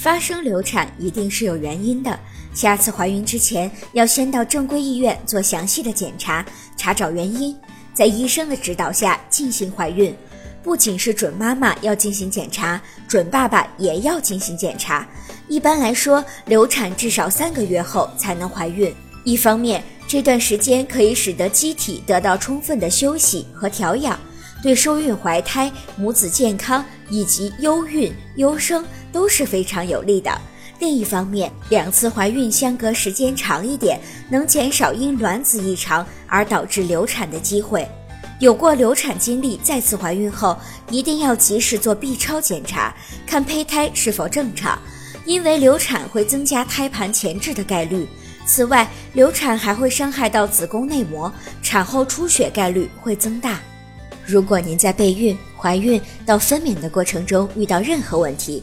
发生流产一定是有原因的，下次怀孕之前要先到正规医院做详细的检查，查找原因，在医生的指导下进行怀孕。不仅是准妈妈要进行检查，准爸爸也要进行检查。一般来说，流产至少三个月后才能怀孕。一方面，这段时间可以使得机体得到充分的休息和调养，对受孕怀胎、母子健康以及优孕优生都是非常有利的。另一方面，两次怀孕相隔时间长一点，能减少因卵子异常而导致流产的机会。有过流产经历，再次怀孕后一定要及时做 B 超检查，看胚胎是否正常，因为流产会增加胎盘前置的概率。此外，流产还会伤害到子宫内膜，产后出血概率会增大。如果您在备孕、怀孕到分娩的过程中遇到任何问题，